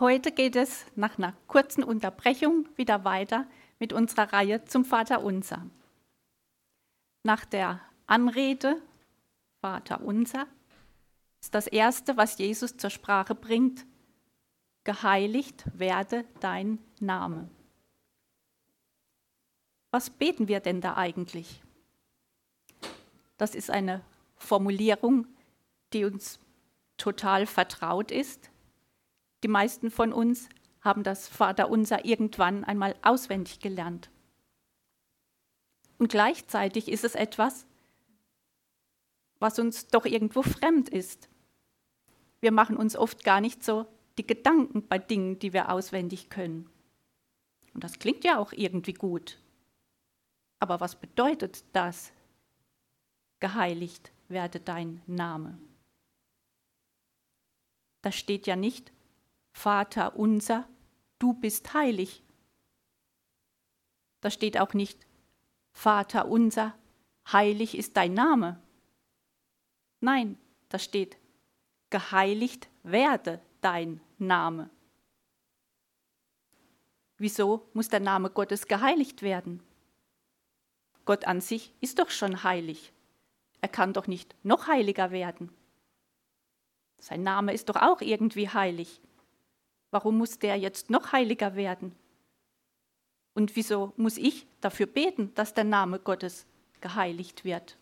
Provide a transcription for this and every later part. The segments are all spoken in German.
Heute geht es nach einer kurzen Unterbrechung wieder weiter mit unserer Reihe zum Vater Unser. Nach der Anrede Vater Unser ist das Erste, was Jesus zur Sprache bringt, geheiligt werde dein Name. Was beten wir denn da eigentlich? Das ist eine Formulierung, die uns total vertraut ist. Die meisten von uns haben das Vaterunser irgendwann einmal auswendig gelernt. Und gleichzeitig ist es etwas, was uns doch irgendwo fremd ist. Wir machen uns oft gar nicht so die Gedanken bei Dingen, die wir auswendig können. Und das klingt ja auch irgendwie gut. Aber was bedeutet das? Geheiligt werde dein Name. Da steht ja nicht, Vater unser, du bist heilig. Da steht auch nicht, Vater unser, heilig ist dein Name. Nein, da steht, geheiligt werde dein Name. Wieso muss der Name Gottes geheiligt werden? Gott an sich ist doch schon heilig. Er kann doch nicht noch heiliger werden. Sein Name ist doch auch irgendwie heilig. Warum muss der jetzt noch heiliger werden? Und wieso muss ich dafür beten, dass der Name Gottes geheiligt wird?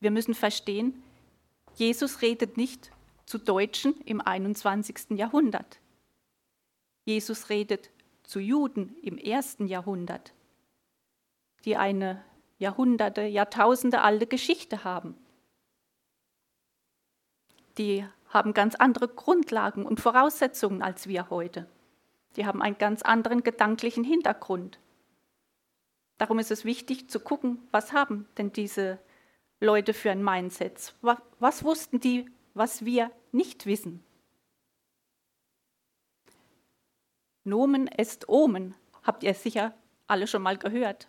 Wir müssen verstehen, Jesus redet nicht zu Deutschen im 21. Jahrhundert. Jesus redet zu Juden im ersten Jahrhundert, die eine Jahrhunderte, Jahrtausende alte Geschichte haben. Die haben ganz andere Grundlagen und Voraussetzungen als wir heute. Die haben einen ganz anderen gedanklichen Hintergrund. Darum ist es wichtig zu gucken, was haben denn diese Leute für ein Mindset? Was wussten die, was wir nicht wissen? Nomen est Omen, habt ihr sicher alle schon mal gehört.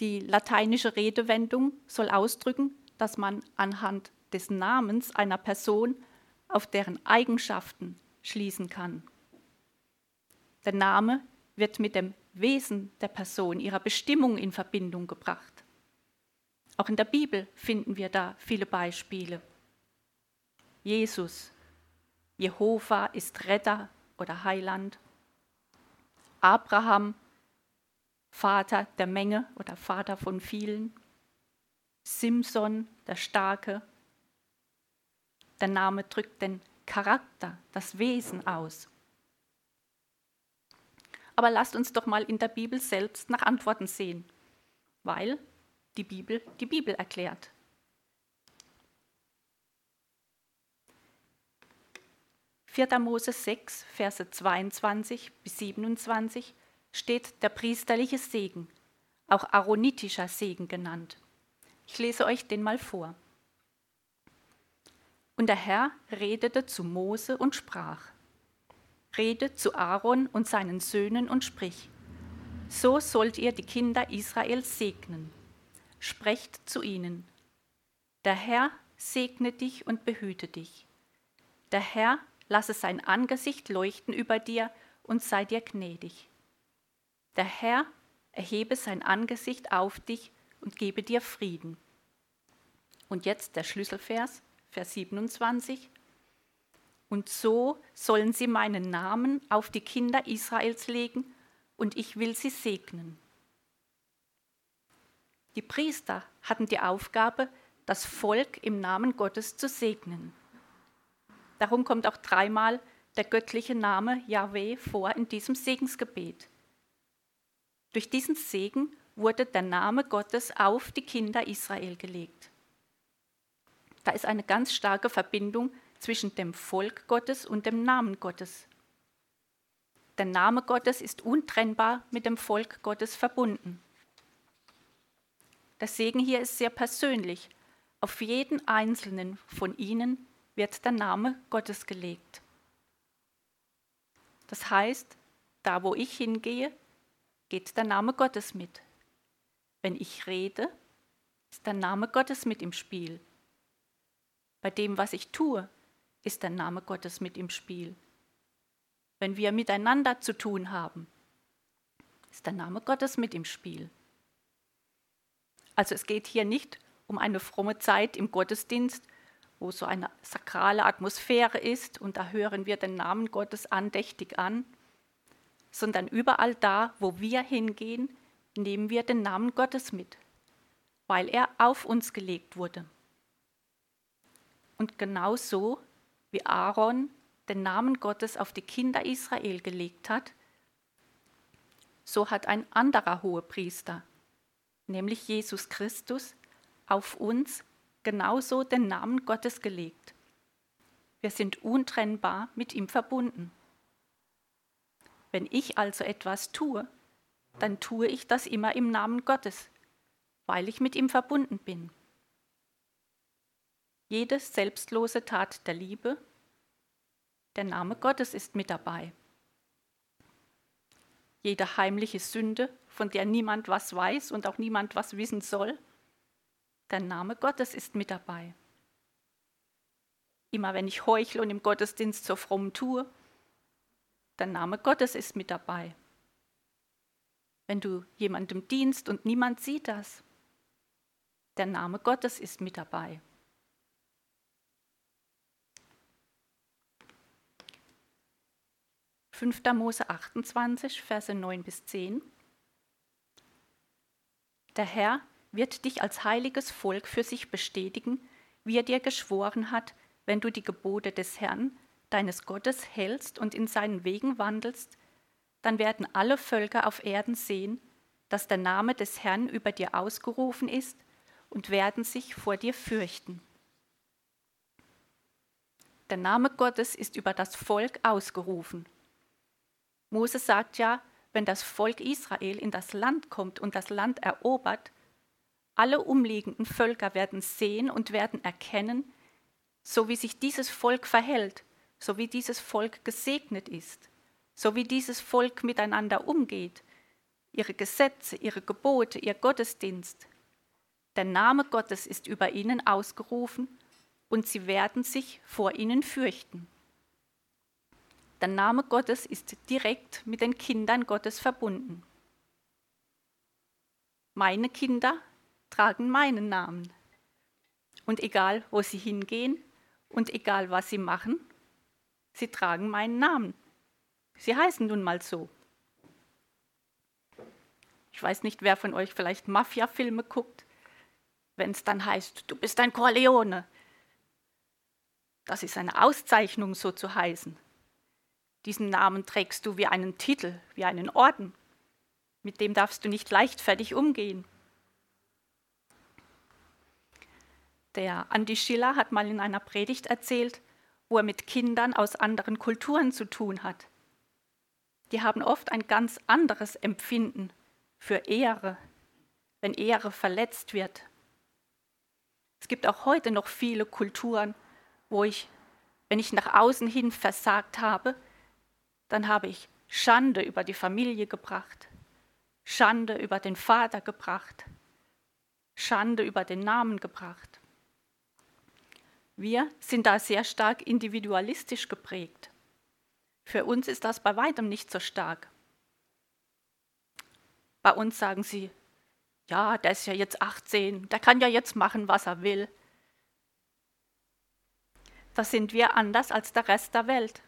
Die lateinische Redewendung soll ausdrücken, dass man anhand des Namens einer Person auf deren Eigenschaften schließen kann. Der Name wird mit dem Wesen der Person, ihrer Bestimmung in Verbindung gebracht. Auch in der Bibel finden wir da viele Beispiele. Jesus, Jehova ist Retter oder Heiland. Abraham, Vater der Menge oder Vater von vielen. Simson, der Starke. Der Name drückt den Charakter, das Wesen aus. Aber lasst uns doch mal in der Bibel selbst nach Antworten sehen, weil die Bibel die Bibel erklärt. Vierter Mose 6, Verse 22 bis 27 steht der priesterliche Segen, auch aaronitischer Segen genannt. Ich lese euch den mal vor. Und der Herr redete zu Mose und sprach, Rede zu Aaron und seinen Söhnen und sprich, so sollt ihr die Kinder Israels segnen. Sprecht zu ihnen, der Herr segne dich und behüte dich. Der Herr lasse sein Angesicht leuchten über dir und sei dir gnädig. Der Herr erhebe sein Angesicht auf dich und gebe dir Frieden. Und jetzt der Schlüsselvers, Vers 27. Und so sollen sie meinen Namen auf die Kinder Israels legen, und ich will sie segnen. Die Priester hatten die Aufgabe, das Volk im Namen Gottes zu segnen. Darum kommt auch dreimal der göttliche Name Yahweh vor in diesem Segensgebet. Durch diesen Segen wurde der Name Gottes auf die Kinder Israel gelegt. Da ist eine ganz starke Verbindung zwischen dem Volk Gottes und dem Namen Gottes. Der Name Gottes ist untrennbar mit dem Volk Gottes verbunden. Der Segen hier ist sehr persönlich. Auf jeden einzelnen von ihnen wird der Name Gottes gelegt. Das heißt, da wo ich hingehe, geht der Name Gottes mit. Wenn ich rede, ist der Name Gottes mit im Spiel. Bei dem, was ich tue, ist der Name Gottes mit im Spiel. Wenn wir miteinander zu tun haben, ist der Name Gottes mit im Spiel. Also es geht hier nicht um eine fromme Zeit im Gottesdienst, wo so eine sakrale Atmosphäre ist und da hören wir den Namen Gottes andächtig an, sondern überall da, wo wir hingehen, nehmen wir den Namen Gottes mit, weil er auf uns gelegt wurde. Und genau so wie Aaron den Namen Gottes auf die Kinder Israel gelegt hat, so hat ein anderer Hohepriester, nämlich Jesus Christus, auf uns genauso den Namen Gottes gelegt. Wir sind untrennbar mit ihm verbunden. Wenn ich also etwas tue, dann tue ich das immer im Namen Gottes, weil ich mit ihm verbunden bin. Jede selbstlose Tat der Liebe, der Name Gottes ist mit dabei. Jede heimliche Sünde, von der niemand was weiß und auch niemand was wissen soll, der Name Gottes ist mit dabei. Immer wenn ich heuchle und im Gottesdienst so fromm tue, der Name Gottes ist mit dabei. Wenn du jemandem dienst und niemand sieht das, der Name Gottes ist mit dabei. Fünfter Mose 28, Verse 9 bis 10. Der Herr wird dich als heiliges Volk für sich bestätigen, wie er dir geschworen hat, wenn du die Gebote des Herrn, deines Gottes, hältst und in seinen Wegen wandelst, dann werden alle Völker auf Erden sehen, dass der Name des Herrn über dir ausgerufen ist und werden sich vor dir fürchten. Der Name Gottes ist über das Volk ausgerufen. Mose sagt ja, wenn das Volk Israel in das Land kommt und das Land erobert, alle umliegenden Völker werden sehen und werden erkennen, so wie sich dieses Volk verhält, so wie dieses Volk gesegnet ist, so wie dieses Volk miteinander umgeht, ihre Gesetze, ihre Gebote, ihr Gottesdienst. Der Name Gottes ist über ihnen ausgerufen und sie werden sich vor ihnen fürchten. Der Name Gottes ist direkt mit den Kindern Gottes verbunden. Meine Kinder tragen meinen Namen. Und egal, wo sie hingehen und egal, was sie machen, sie tragen meinen Namen. Sie heißen nun mal so. Ich weiß nicht, wer von euch vielleicht Mafia-Filme guckt, wenn es dann heißt, du bist ein Corleone. Das ist eine Auszeichnung, so zu heißen. Diesen Namen trägst du wie einen Titel, wie einen Orden. Mit dem darfst du nicht leichtfertig umgehen. Der Andi Schiller hat mal in einer Predigt erzählt, wo er mit Kindern aus anderen Kulturen zu tun hat. Die haben oft ein ganz anderes Empfinden für Ehre, wenn Ehre verletzt wird. Es gibt auch heute noch viele Kulturen, wo ich, wenn ich nach außen hin versagt habe, dann habe ich Schande über die Familie gebracht, Schande über den Vater gebracht, Schande über den Namen gebracht. Wir sind da sehr stark individualistisch geprägt. Für uns ist das bei weitem nicht so stark. Bei uns sagen sie, ja, der ist ja jetzt 18, der kann ja jetzt machen, was er will. Da sind wir anders als der Rest der Welt.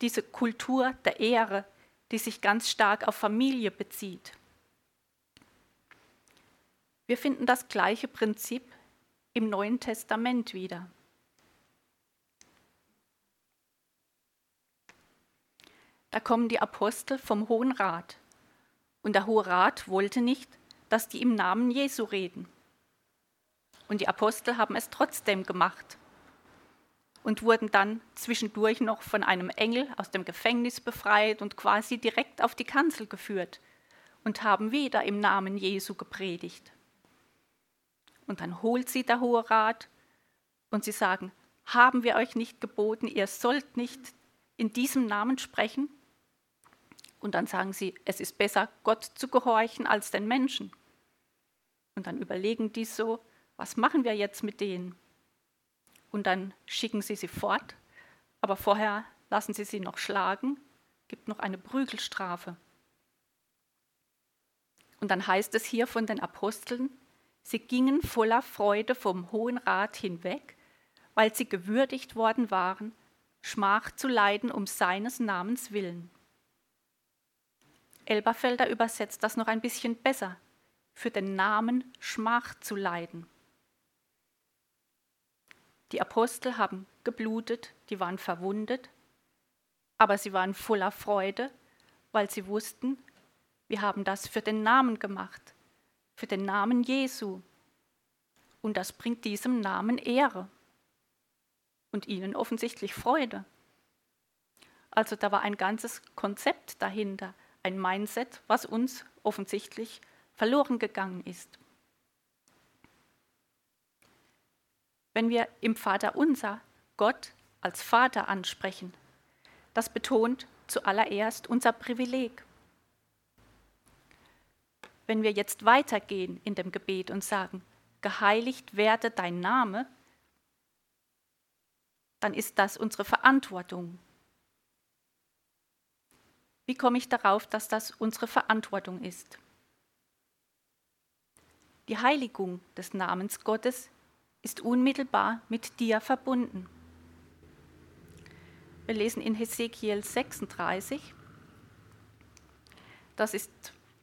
Diese Kultur der Ehre, die sich ganz stark auf Familie bezieht. Wir finden das gleiche Prinzip im Neuen Testament wieder. Da kommen die Apostel vom Hohen Rat. Und der Hohe Rat wollte nicht, dass die im Namen Jesu reden. Und die Apostel haben es trotzdem gemacht und wurden dann zwischendurch noch von einem Engel aus dem Gefängnis befreit und quasi direkt auf die Kanzel geführt und haben wieder im Namen Jesu gepredigt. Und dann holt sie der Hohe Rat und sie sagen, haben wir euch nicht geboten, ihr sollt nicht in diesem Namen sprechen? Und dann sagen sie, es ist besser, Gott zu gehorchen als den Menschen. Und dann überlegen die so, was machen wir jetzt mit denen? Und dann schicken sie sie fort, aber vorher lassen sie sie noch schlagen, gibt noch eine Prügelstrafe. Und dann heißt es hier von den Aposteln, sie gingen voller Freude vom Hohen Rat hinweg, weil sie gewürdigt worden waren, Schmach zu leiden um seines Namens willen. Elberfelder übersetzt das noch ein bisschen besser, für den Namen Schmach zu leiden. Die Apostel haben geblutet, die waren verwundet, aber sie waren voller Freude, weil sie wussten, wir haben das für den Namen gemacht, für den Namen Jesu. Und das bringt diesem Namen Ehre und ihnen offensichtlich Freude. Also da war ein ganzes Konzept dahinter, ein Mindset, was uns offensichtlich verloren gegangen ist. Wenn wir im Vater unser Gott als Vater ansprechen, das betont zuallererst unser Privileg. Wenn wir jetzt weitergehen in dem Gebet und sagen, geheiligt werde dein Name, dann ist das unsere Verantwortung. Wie komme ich darauf, dass das unsere Verantwortung ist? Die Heiligung des Namens Gottes ist unmittelbar mit dir verbunden. Wir lesen in Hesekiel 36. Das ist,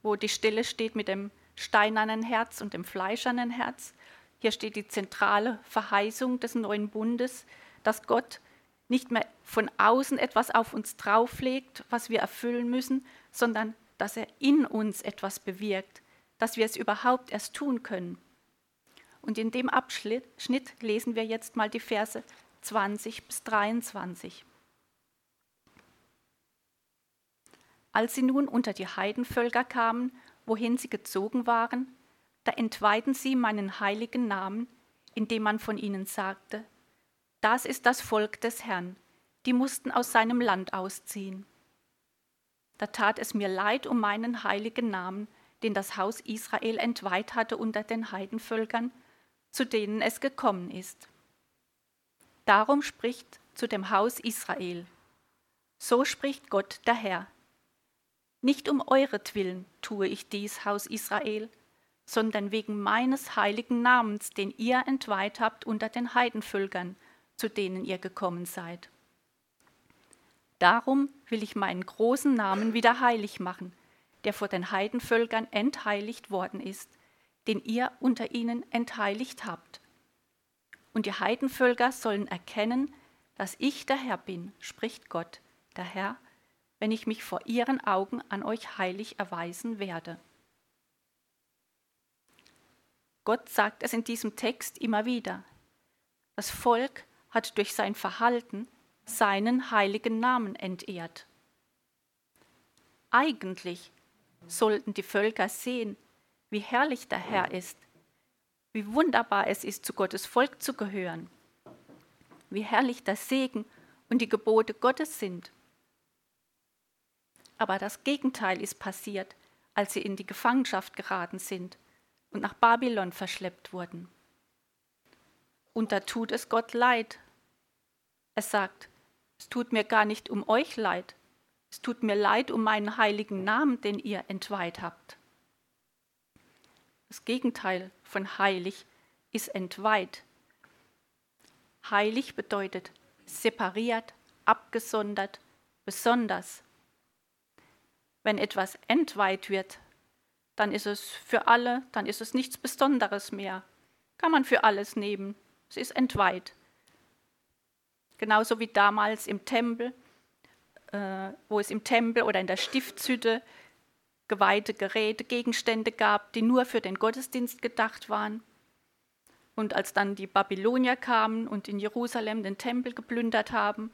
wo die Stelle steht mit dem steinernen Herz und dem fleischernen Herz. Hier steht die zentrale Verheißung des neuen Bundes, dass Gott nicht mehr von außen etwas auf uns drauflegt, was wir erfüllen müssen, sondern dass er in uns etwas bewirkt, dass wir es überhaupt erst tun können. Und in dem Abschnitt lesen wir jetzt mal die Verse 20 bis 23. Als sie nun unter die Heidenvölker kamen, wohin sie gezogen waren, da entweihten sie meinen heiligen Namen, indem man von ihnen sagte, das ist das Volk des Herrn, die mussten aus seinem Land ausziehen. Da tat es mir leid um meinen heiligen Namen, den das Haus Israel entweiht hatte unter den Heidenvölkern, zu denen es gekommen ist. Darum spricht zu dem Haus Israel. So spricht Gott der Herr. Nicht um euretwillen tue ich dies, Haus Israel, sondern wegen meines heiligen Namens, den ihr entweiht habt unter den Heidenvölkern, zu denen ihr gekommen seid. Darum will ich meinen großen Namen wieder heilig machen, der vor den Heidenvölkern entheiligt worden ist, den ihr unter ihnen entheiligt habt. Und die Heidenvölker sollen erkennen, dass ich der Herr bin, spricht Gott, der Herr, wenn ich mich vor ihren Augen an euch heilig erweisen werde. Gott sagt es in diesem Text immer wieder. Das Volk hat durch sein Verhalten seinen heiligen Namen entehrt. Eigentlich sollten die Völker sehen, wie herrlich der Herr ist, wie wunderbar es ist, zu Gottes Volk zu gehören, wie herrlich der Segen und die Gebote Gottes sind. Aber das Gegenteil ist passiert, als sie in die Gefangenschaft geraten sind und nach Babylon verschleppt wurden. Und da tut es Gott leid, er sagt, es tut mir gar nicht um euch leid, es tut mir leid um meinen heiligen Namen, den ihr entweiht habt. Das Gegenteil von heilig ist entweiht. Heilig bedeutet separiert, abgesondert, besonders. Wenn etwas entweiht wird, dann ist es für alle, dann ist es nichts Besonderes mehr. Kann man für alles nehmen. Es ist entweiht. Genauso wie damals im Tempel, äh, wo es im Tempel oder in der Stiftshütte geweihte Geräte, Gegenstände gab, die nur für den Gottesdienst gedacht waren. Und als dann die Babylonier kamen und in Jerusalem den Tempel geplündert haben,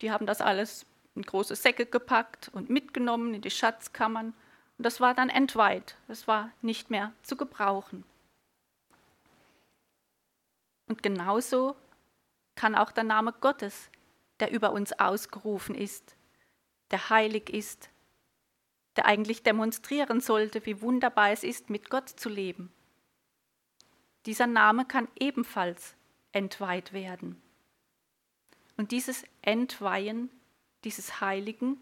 die haben das alles in große Säcke gepackt und mitgenommen in die Schatzkammern. Und das war dann entweiht. Das war nicht mehr zu gebrauchen. Und genauso kann auch der Name Gottes, der über uns ausgerufen ist, der heilig ist, der eigentlich demonstrieren sollte, wie wunderbar es ist, mit Gott zu leben. Dieser Name kann ebenfalls entweiht werden. Und dieses Entweihen, dieses Heiligen,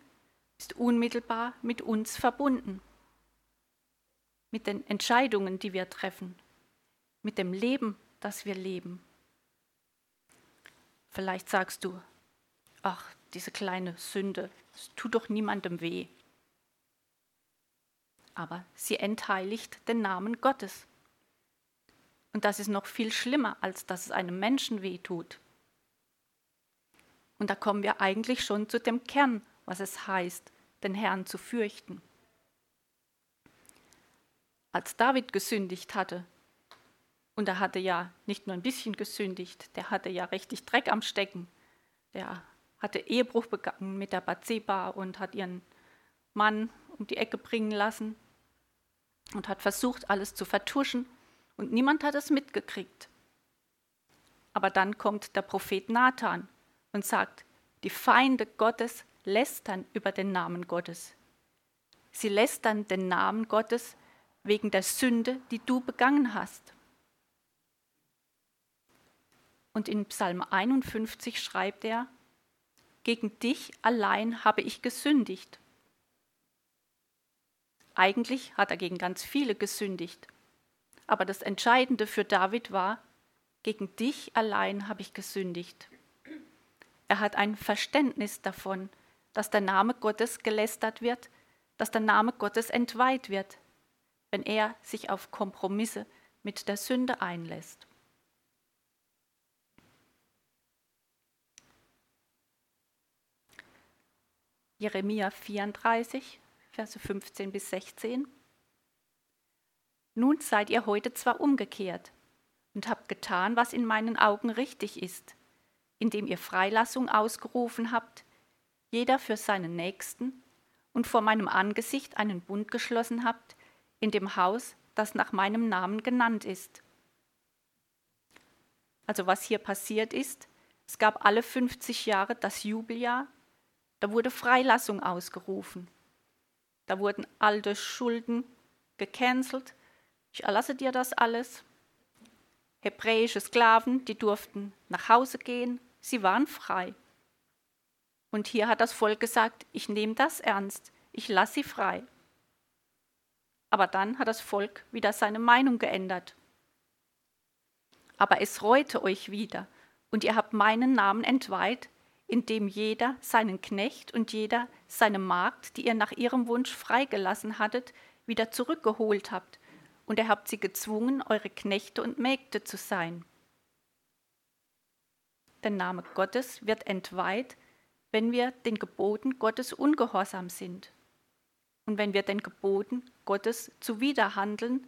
ist unmittelbar mit uns verbunden, mit den Entscheidungen, die wir treffen, mit dem Leben, das wir leben. Vielleicht sagst du, ach, diese kleine Sünde, es tut doch niemandem weh. Aber sie entheiligt den Namen Gottes. Und das ist noch viel schlimmer, als dass es einem Menschen weh tut. Und da kommen wir eigentlich schon zu dem Kern, was es heißt, den Herrn zu fürchten. Als David gesündigt hatte, und er hatte ja nicht nur ein bisschen gesündigt, der hatte ja richtig Dreck am Stecken. Der hatte Ehebruch begangen mit der Bathseba und hat ihren Mann um die Ecke bringen lassen und hat versucht, alles zu vertuschen und niemand hat es mitgekriegt. Aber dann kommt der Prophet Nathan und sagt, die Feinde Gottes lästern über den Namen Gottes. Sie lästern den Namen Gottes wegen der Sünde, die du begangen hast. Und in Psalm 51 schreibt er, gegen dich allein habe ich gesündigt. Eigentlich hat er gegen ganz viele gesündigt. Aber das Entscheidende für David war, gegen dich allein habe ich gesündigt. Er hat ein Verständnis davon, dass der Name Gottes gelästert wird, dass der Name Gottes entweiht wird, wenn er sich auf Kompromisse mit der Sünde einlässt. Jeremia 34, Verse 15 bis 16. Nun seid ihr heute zwar umgekehrt und habt getan, was in meinen Augen richtig ist, indem ihr Freilassung ausgerufen habt, jeder für seinen Nächsten, und vor meinem Angesicht einen Bund geschlossen habt, in dem Haus, das nach meinem Namen genannt ist. Also was hier passiert ist, es gab alle 50 Jahre das Jubeljahr, da wurde Freilassung ausgerufen. Da wurden alte Schulden gecancelt ich erlasse dir das alles. Hebräische Sklaven, die durften nach Hause gehen, sie waren frei. Und hier hat das Volk gesagt, ich nehme das ernst, ich lasse sie frei. Aber dann hat das Volk wieder seine Meinung geändert. Aber es reute euch wieder, und ihr habt meinen Namen entweiht, indem jeder seinen Knecht und jeder seine Magd, die ihr nach ihrem Wunsch freigelassen hattet, wieder zurückgeholt habt und ihr habt sie gezwungen, eure Knechte und Mägde zu sein. Der Name Gottes wird entweiht, wenn wir den Geboten Gottes ungehorsam sind. Und wenn wir den Geboten Gottes zuwiderhandeln,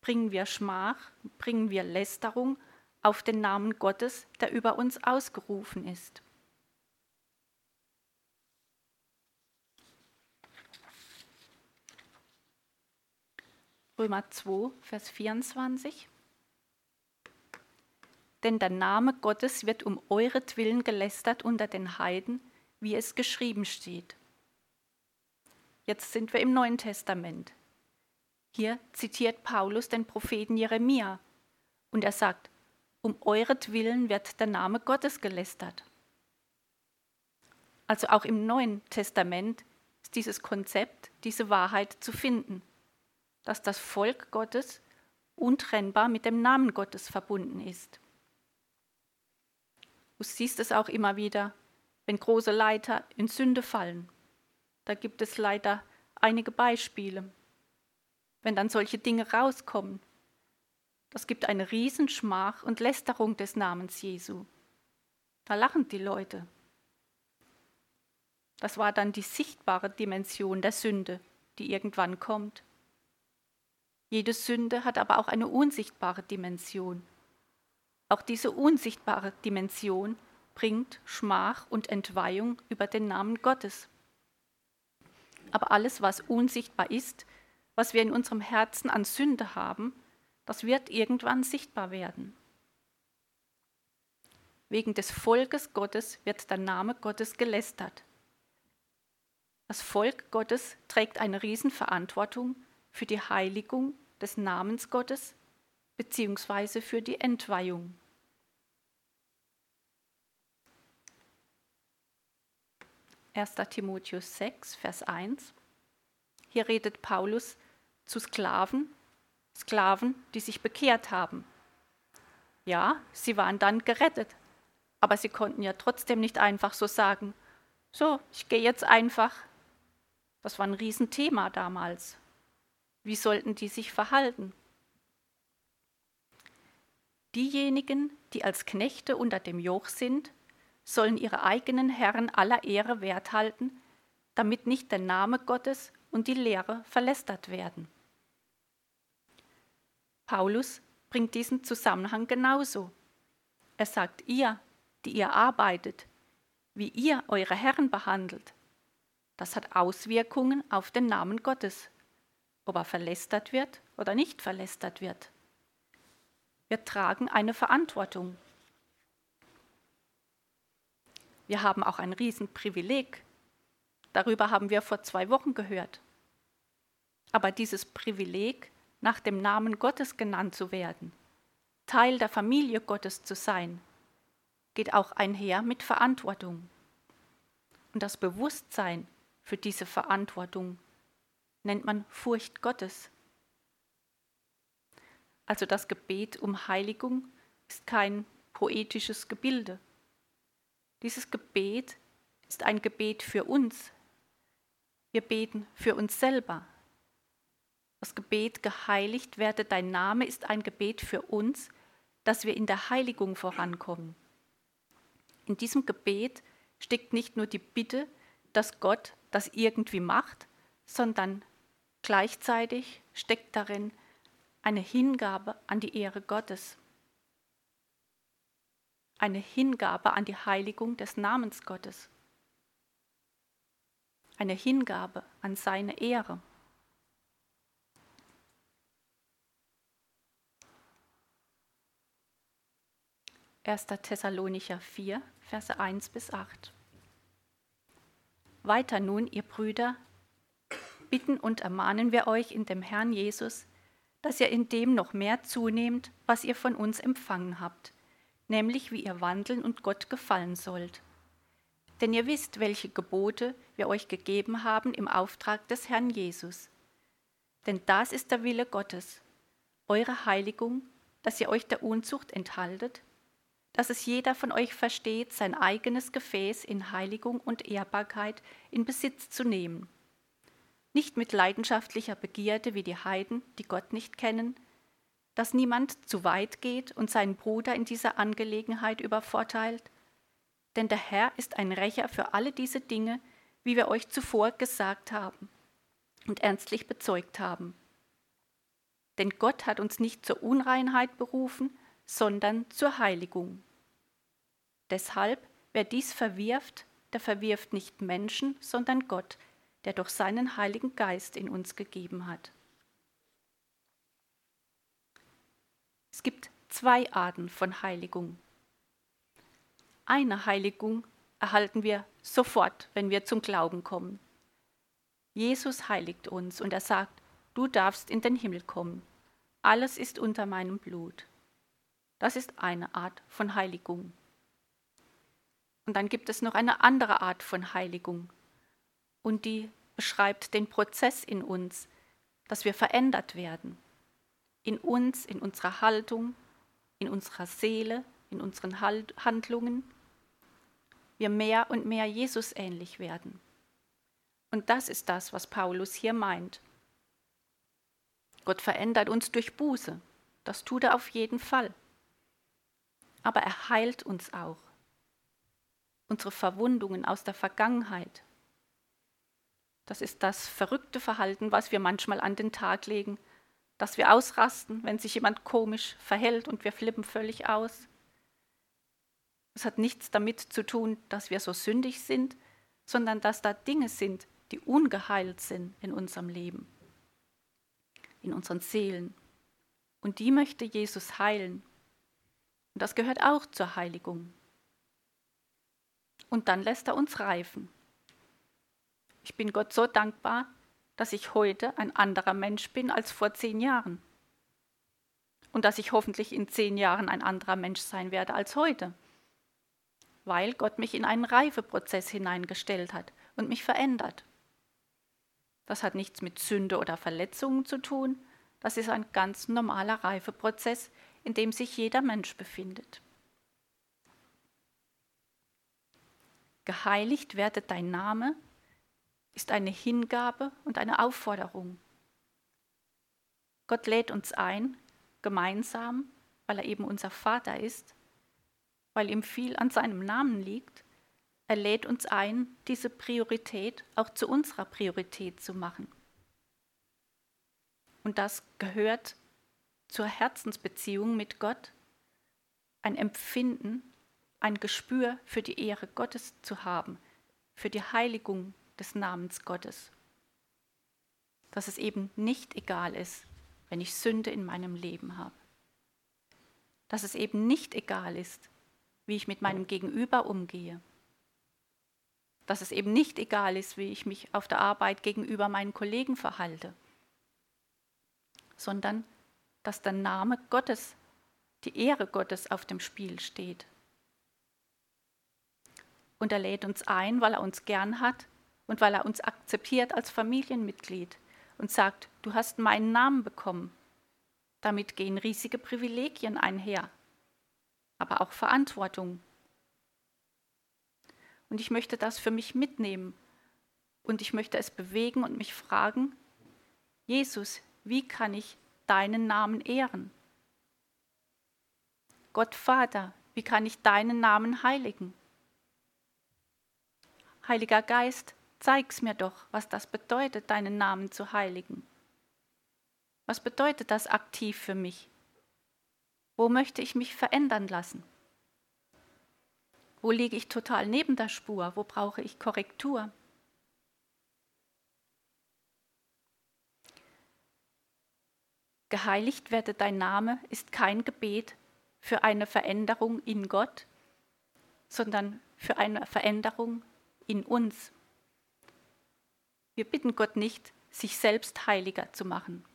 bringen wir Schmach, bringen wir Lästerung auf den Namen Gottes, der über uns ausgerufen ist. Römer 2, Vers 24. Denn der Name Gottes wird um euretwillen gelästert unter den Heiden, wie es geschrieben steht. Jetzt sind wir im Neuen Testament. Hier zitiert Paulus den Propheten Jeremia und er sagt, um euretwillen wird der Name Gottes gelästert. Also auch im Neuen Testament ist dieses Konzept, diese Wahrheit zu finden dass das Volk Gottes untrennbar mit dem Namen Gottes verbunden ist. Du siehst es auch immer wieder, wenn große Leiter in Sünde fallen. Da gibt es leider einige Beispiele. Wenn dann solche Dinge rauskommen, das gibt eine Riesenschmach und Lästerung des Namens Jesu. Da lachen die Leute. Das war dann die sichtbare Dimension der Sünde, die irgendwann kommt. Jede Sünde hat aber auch eine unsichtbare Dimension. Auch diese unsichtbare Dimension bringt Schmach und Entweihung über den Namen Gottes. Aber alles, was unsichtbar ist, was wir in unserem Herzen an Sünde haben, das wird irgendwann sichtbar werden. Wegen des Volkes Gottes wird der Name Gottes gelästert. Das Volk Gottes trägt eine Riesenverantwortung für die Heiligung des Namens Gottes beziehungsweise für die Entweihung. 1. Timotheus 6, Vers 1. Hier redet Paulus zu Sklaven, Sklaven, die sich bekehrt haben. Ja, sie waren dann gerettet, aber sie konnten ja trotzdem nicht einfach so sagen, so, ich gehe jetzt einfach. Das war ein Riesenthema damals. Wie sollten die sich verhalten? Diejenigen, die als Knechte unter dem Joch sind, sollen ihre eigenen Herren aller Ehre wert halten, damit nicht der Name Gottes und die Lehre verlästert werden. Paulus bringt diesen Zusammenhang genauso. Er sagt, ihr, die ihr arbeitet, wie ihr eure Herren behandelt, das hat Auswirkungen auf den Namen Gottes, ob er verlästert wird oder nicht verlästert wird. Wir tragen eine Verantwortung. Wir haben auch ein Riesenprivileg. Darüber haben wir vor zwei Wochen gehört. Aber dieses Privileg, nach dem Namen Gottes genannt zu werden, Teil der Familie Gottes zu sein, geht auch einher mit Verantwortung. Und das Bewusstsein für diese Verantwortung nennt man Furcht Gottes. Also das Gebet um Heiligung ist kein poetisches Gebilde. Dieses Gebet ist ein Gebet für uns. Wir beten für uns selber. Das Gebet geheiligt werde dein Name ist ein Gebet für uns, dass wir in der Heiligung vorankommen. In diesem Gebet steckt nicht nur die Bitte, dass Gott das irgendwie macht, sondern gleichzeitig steckt darin eine Hingabe an die Ehre Gottes, eine Hingabe an die Heiligung des Namens Gottes, eine Hingabe an seine Ehre. Erster Thessalonicher 4, Verse 1 bis 8. Weiter nun, ihr Brüder, bitten und ermahnen wir euch in dem Herrn Jesus, dass ihr in dem noch mehr zunehmt, was ihr von uns empfangen habt, nämlich wie ihr wandeln und Gott gefallen sollt. Denn ihr wisst, welche Gebote wir euch gegeben haben im Auftrag des Herrn Jesus. Denn das ist der Wille Gottes, eure Heiligung, dass ihr euch der Unzucht enthaltet, dass es jeder von euch versteht, sein eigenes Gefäß in Heiligung und Ehrbarkeit in Besitz zu nehmen nicht mit leidenschaftlicher Begierde wie die Heiden, die Gott nicht kennen, dass niemand zu weit geht und seinen Bruder in dieser Angelegenheit übervorteilt, denn der Herr ist ein Rächer für alle diese Dinge, wie wir euch zuvor gesagt haben und ernstlich bezeugt haben. Denn Gott hat uns nicht zur Unreinheit berufen, sondern zur Heiligung. Deshalb, wer dies verwirft, der verwirft nicht Menschen, sondern Gott, der durch seinen Heiligen Geist in uns gegeben hat. Es gibt zwei Arten von Heiligung. Eine Heiligung erhalten wir sofort, wenn wir zum Glauben kommen. Jesus heiligt uns und er sagt, du darfst in den Himmel kommen. Alles ist unter meinem Blut. Das ist eine Art von Heiligung. Und dann gibt es noch eine andere Art von Heiligung, und die beschreibt den Prozess in uns, dass wir verändert werden. In uns, in unserer Haltung, in unserer Seele, in unseren Handlungen. Wir mehr und mehr Jesus ähnlich werden. Und das ist das, was Paulus hier meint. Gott verändert uns durch Buße. Das tut er auf jeden Fall. Aber er heilt uns auch. Unsere Verwundungen aus der Vergangenheit, das ist das verrückte Verhalten, was wir manchmal an den Tag legen, dass wir ausrasten, wenn sich jemand komisch verhält und wir flippen völlig aus. Es hat nichts damit zu tun, dass wir so sündig sind, sondern dass da Dinge sind, die ungeheilt sind in unserem Leben, in unseren Seelen. Und die möchte Jesus heilen. Und das gehört auch zur Heiligung. Und dann lässt er uns reifen. Ich bin Gott so dankbar, dass ich heute ein anderer Mensch bin als vor zehn Jahren. Und dass ich hoffentlich in zehn Jahren ein anderer Mensch sein werde als heute. Weil Gott mich in einen Reifeprozess hineingestellt hat und mich verändert. Das hat nichts mit Sünde oder Verletzungen zu tun. Das ist ein ganz normaler Reifeprozess, in dem sich jeder Mensch befindet. Geheiligt werde dein Name ist eine Hingabe und eine Aufforderung. Gott lädt uns ein, gemeinsam, weil er eben unser Vater ist, weil ihm viel an seinem Namen liegt, er lädt uns ein, diese Priorität auch zu unserer Priorität zu machen. Und das gehört zur Herzensbeziehung mit Gott, ein Empfinden, ein Gespür für die Ehre Gottes zu haben, für die Heiligung des Namens Gottes. Dass es eben nicht egal ist, wenn ich Sünde in meinem Leben habe. Dass es eben nicht egal ist, wie ich mit meinem Gegenüber umgehe. Dass es eben nicht egal ist, wie ich mich auf der Arbeit gegenüber meinen Kollegen verhalte, sondern dass der Name Gottes, die Ehre Gottes auf dem Spiel steht. Und er lädt uns ein, weil er uns gern hat und weil er uns akzeptiert als Familienmitglied und sagt, du hast meinen Namen bekommen. Damit gehen riesige Privilegien einher, aber auch Verantwortung. Und ich möchte das für mich mitnehmen und ich möchte es bewegen und mich fragen, Jesus, wie kann ich deinen Namen ehren? Gott Vater, wie kann ich deinen Namen heiligen? Heiliger Geist, zeig's mir doch, was das bedeutet, deinen Namen zu heiligen. Was bedeutet das aktiv für mich? Wo möchte ich mich verändern lassen? Wo liege ich total neben der Spur? Wo brauche ich Korrektur? Geheiligt werde dein Name ist kein Gebet für eine Veränderung in Gott, sondern für eine Veränderung in uns. Wir bitten Gott nicht, sich selbst heiliger zu machen.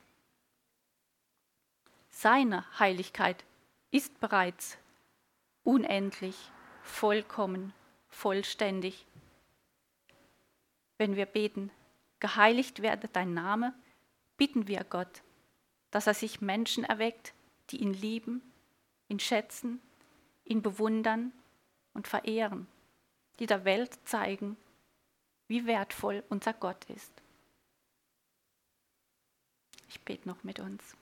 Seine Heiligkeit ist bereits unendlich, vollkommen, vollständig. Wenn wir beten, geheiligt werde dein Name, bitten wir Gott, dass er sich Menschen erweckt, die ihn lieben, ihn schätzen, ihn bewundern und verehren die der Welt zeigen, wie wertvoll unser Gott ist. Ich bete noch mit uns.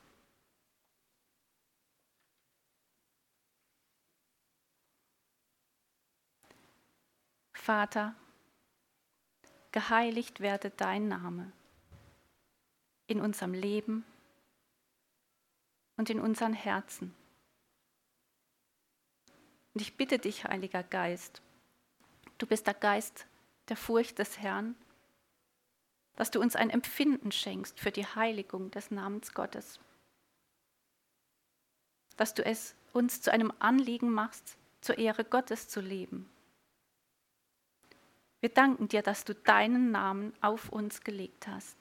Vater, geheiligt werde dein Name in unserem Leben und in unseren Herzen. Und ich bitte dich, Heiliger Geist, Du bist der Geist der Furcht des Herrn, dass du uns ein Empfinden schenkst für die Heiligung des Namens Gottes, dass du es uns zu einem Anliegen machst, zur Ehre Gottes zu leben. Wir danken dir, dass du deinen Namen auf uns gelegt hast.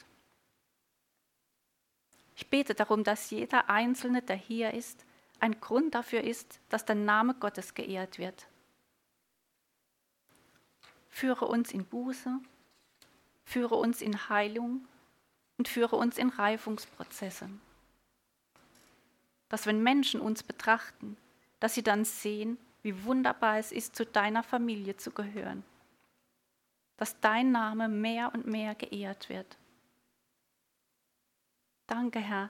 Ich bete darum, dass jeder Einzelne, der hier ist, ein Grund dafür ist, dass der Name Gottes geehrt wird Führe uns in Buße, führe uns in Heilung und führe uns in Reifungsprozesse. Dass wenn Menschen uns betrachten, dass sie dann sehen, wie wunderbar es ist, zu deiner Familie zu gehören. Dass dein Name mehr und mehr geehrt wird. Danke, Herr,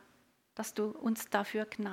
dass du uns dafür Gnade